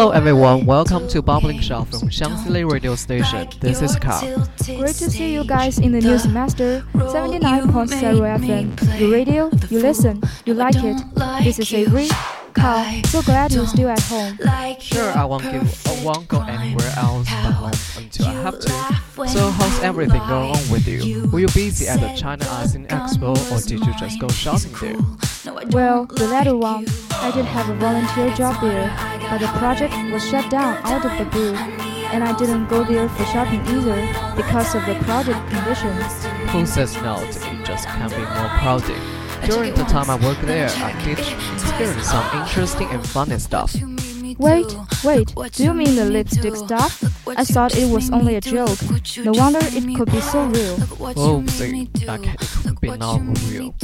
Hello everyone, welcome to Bubbling Shock from Shaanxi radio station. This is Carl. Great to see you guys in the new semester. 79.0 FM. You radio, you listen, you like it. This is Avery. Carl, so glad you're still at home. Sure, I won't give, I won't go anywhere else but home until I have to. So how's everything going on with you? Were you busy at the China ASEAN Expo or did you just go shopping there? Well, the latter one. I did have a volunteer job there, but the project was shut down out of the blue. And I didn't go there for shopping either because of the crowded conditions. Who says no? It just can't be more crowded. During the time I worked there, I did experience some interesting and funny stuff. Wait, wait, do you mean the lipstick stuff? I thought it was only a joke. No wonder it could be so real. Oh, see, that it could be not real.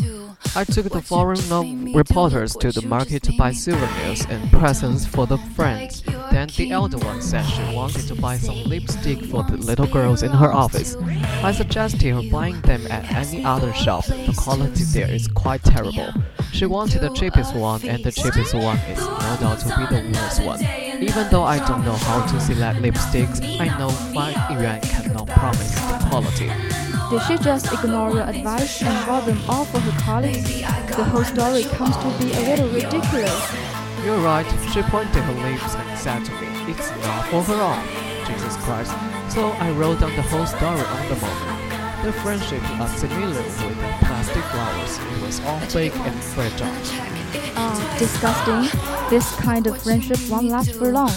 I took the foreign reporters to the market to buy souvenirs and presents for the friends. Then the elder one said she wanted to buy some lipstick for the little girls in her office. I suggested her buying them at any other shop. The quality there is quite terrible. She wanted the cheapest one, and the cheapest one is no doubt to be the worst one. Even though I don't know how to select lipsticks, I know 5 yuan cannot promise the quality. Did she just ignore your advice and bought them all for her colleagues? The whole story comes to be a little ridiculous. You're right, she pointed her lips and said to me, It's not her own. Jesus Christ. So I wrote down the whole story on the moment. The friendship are similar with the plastic flowers. It was all fake and fragile. Uh, disgusting. This kind of friendship won't last for long.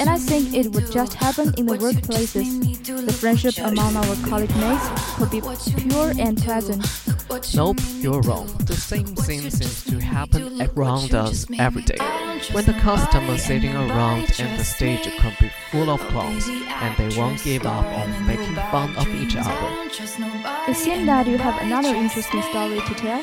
And I think it would just happen in the workplaces. The friendship among our colleague mates could be pure and pleasant. Nope, you're wrong. The same thing seems to happen around us every day. When the customers sitting around and the stage can be full of clowns, and they won't give up on making fun of each other. It seems that you have another interesting story to tell.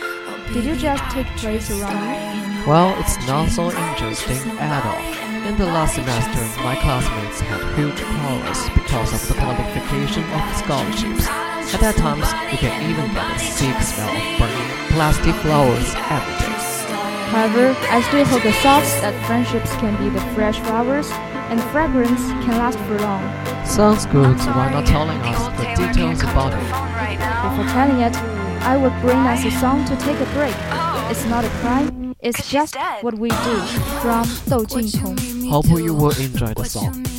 Did you just take place around you? Well, it's not so interesting at all. In the last semester, my classmates had huge quarrels because of the qualification of scholarships. At that times, you can even get a sick smell of burning plastic flowers every day. However, I still hold the thoughts that friendships can be the fresh flowers and fragrance can last for long. Sounds good, why not telling us the details about it? Before telling it, I would bring us a song to take a break. It's not a crime, it's just what we do. From Dou Jintong. Hope you will enjoy the song.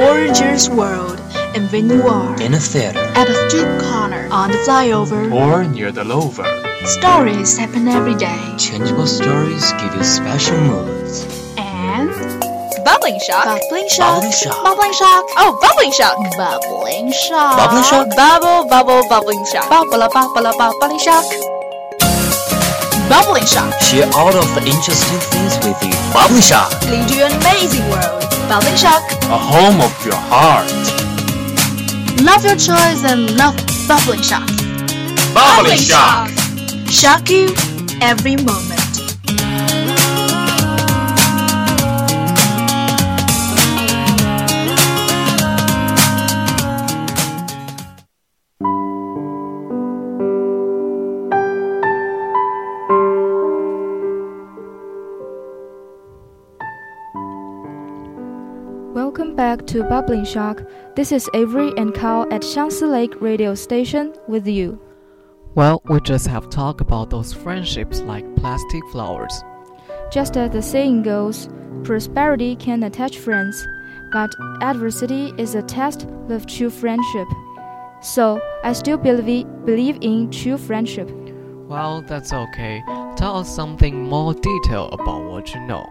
This world, and when you are In a theater. at a street corner, on the flyover, Or near the lover. stories happen every day. Changeable stories give you special moods. And Bubbling shock. bubbling shock, Bubbling shock. bubbling shock, Oh, bubbling shock. bubbling shock, Bubbling shock? Bubble, bubble, bubbling shock. bubble, bubble, bubbling shock, bubbling shock. Share all of the interesting things with you. Bubbly Shock. Lead you an amazing world. Bubbling shock. A home of your heart. Love your choice and love bubbling shock. Bubbling shock. Shock you every moment. Back to Bubbling Shock. This is Avery and Carl at Shansi Lake Radio Station with you. Well, we just have talked about those friendships like plastic flowers. Just as the saying goes, prosperity can attach friends, but adversity is a test of true friendship. So, I still believe, believe in true friendship. Well, that's okay. Tell us something more detailed about what you know.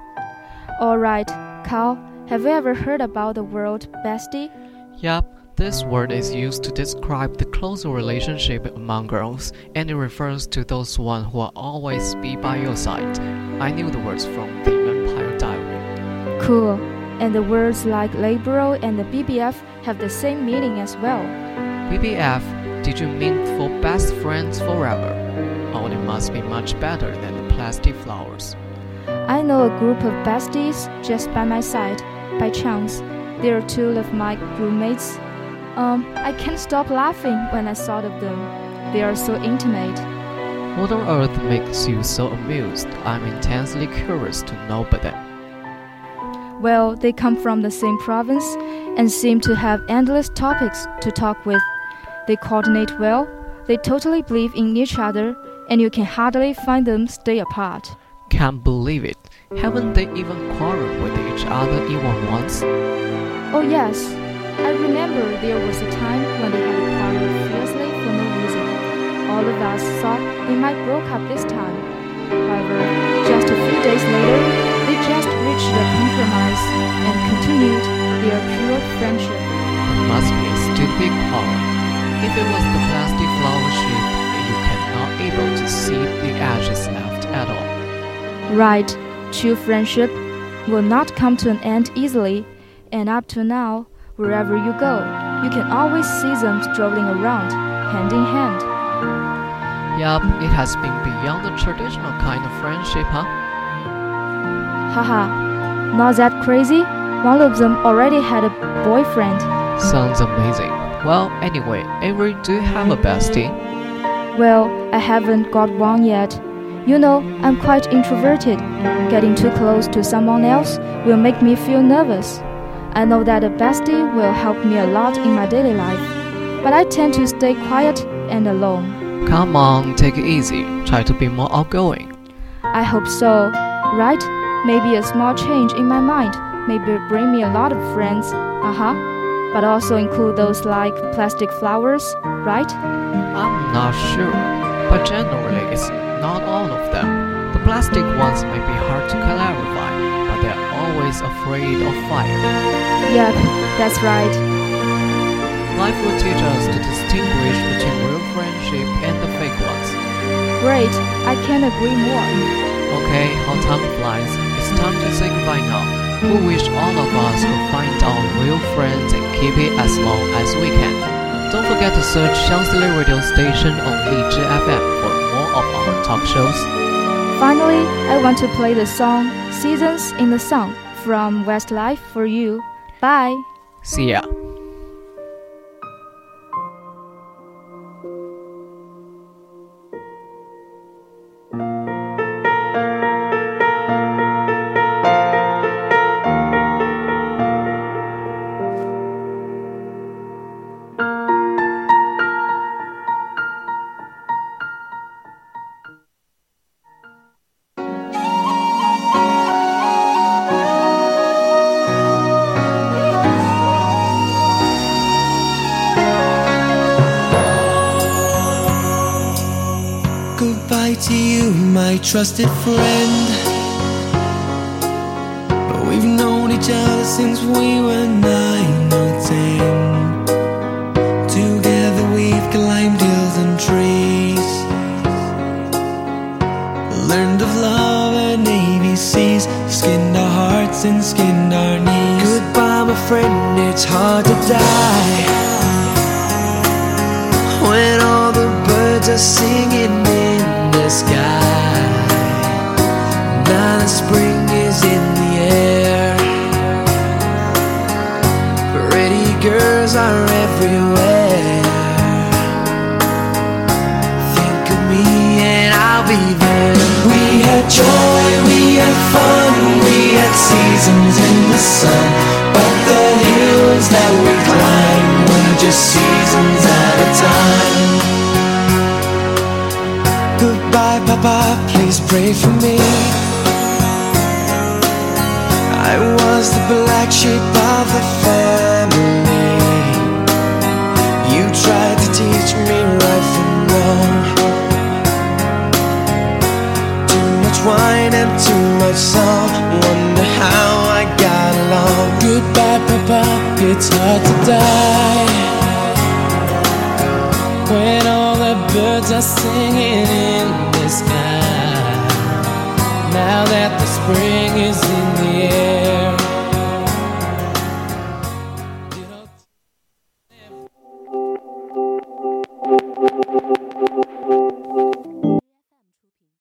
Alright, Carl, have you ever heard about the word bestie? Yup, this word is used to describe the close relationship among girls, and it refers to those one who will always be by your side. I knew the words from the Vampire Diary. Cool. And the words like liberal and the BBF have the same meaning as well. BBF, did you mean for best friends forever? Oh, it must be much better than the plastic flowers. I know a group of besties just by my side, by chance. They are two of my roommates. Um, I can't stop laughing when I thought of them. They are so intimate. What on earth makes you so amused? I'm intensely curious to know about them. Well, they come from the same province and seem to have endless topics to talk with. They coordinate well, they totally believe in each other, and you can hardly find them stay apart. I can't believe it. Haven't they even quarreled with each other even once? Oh, yes. I remember there was a time when they had quarreled fiercely for no reason. All of us thought they might broke up this time. However, just a few days later, they just reached a compromise and continued their pure friendship. It must be a stupid quarrel. If it was the plastic flower shape, you cannot able to see the edges left at all. Right, true friendship will not come to an end easily, and up to now, wherever you go, you can always see them strolling around, hand in hand. Yup, it has been beyond the traditional kind of friendship, huh? Haha, not that crazy? One of them already had a boyfriend. Sounds amazing. Well, anyway, Avery, do you have a bestie? Well, I haven't got one yet. You know, I'm quite introverted. Getting too close to someone else will make me feel nervous. I know that a bestie will help me a lot in my daily life, but I tend to stay quiet and alone. Come on, take it easy. Try to be more outgoing. I hope so, right? Maybe a small change in my mind may bring me a lot of friends, uh huh. But also include those like plastic flowers, right? I'm not sure, but generally it's not all of them. The plastic ones may be hard to clarify, but they're always afraid of fire. Yep, that's right. Life will teach us to distinguish between real friendship and the fake ones. Great, I can't agree more. Okay, how time flies. It's time to say goodbye now. We wish all of us could find our real friends and keep it as long as we can. Don't forget to search Shanxi Radio Station on Lizhi FM for of our talk shows. Finally, I want to play the song Seasons in the Sun from Westlife for you. Bye. See ya. My trusted friend. We've known each other since we were spring is in the air. Pretty girls are everywhere. Think of me and I'll be there. We had joy, we had fun, we had seasons in the sun. But the hills that we climbed were just seasons at a time. Goodbye, Papa, please pray for me. I was the black sheep of the family. You tried to teach me right from wrong. Too much wine and too much song. Wonder how I got along. Goodbye, Papa, it's hard to die. When all the birds are singing in the sky. Now that the spring is in the air.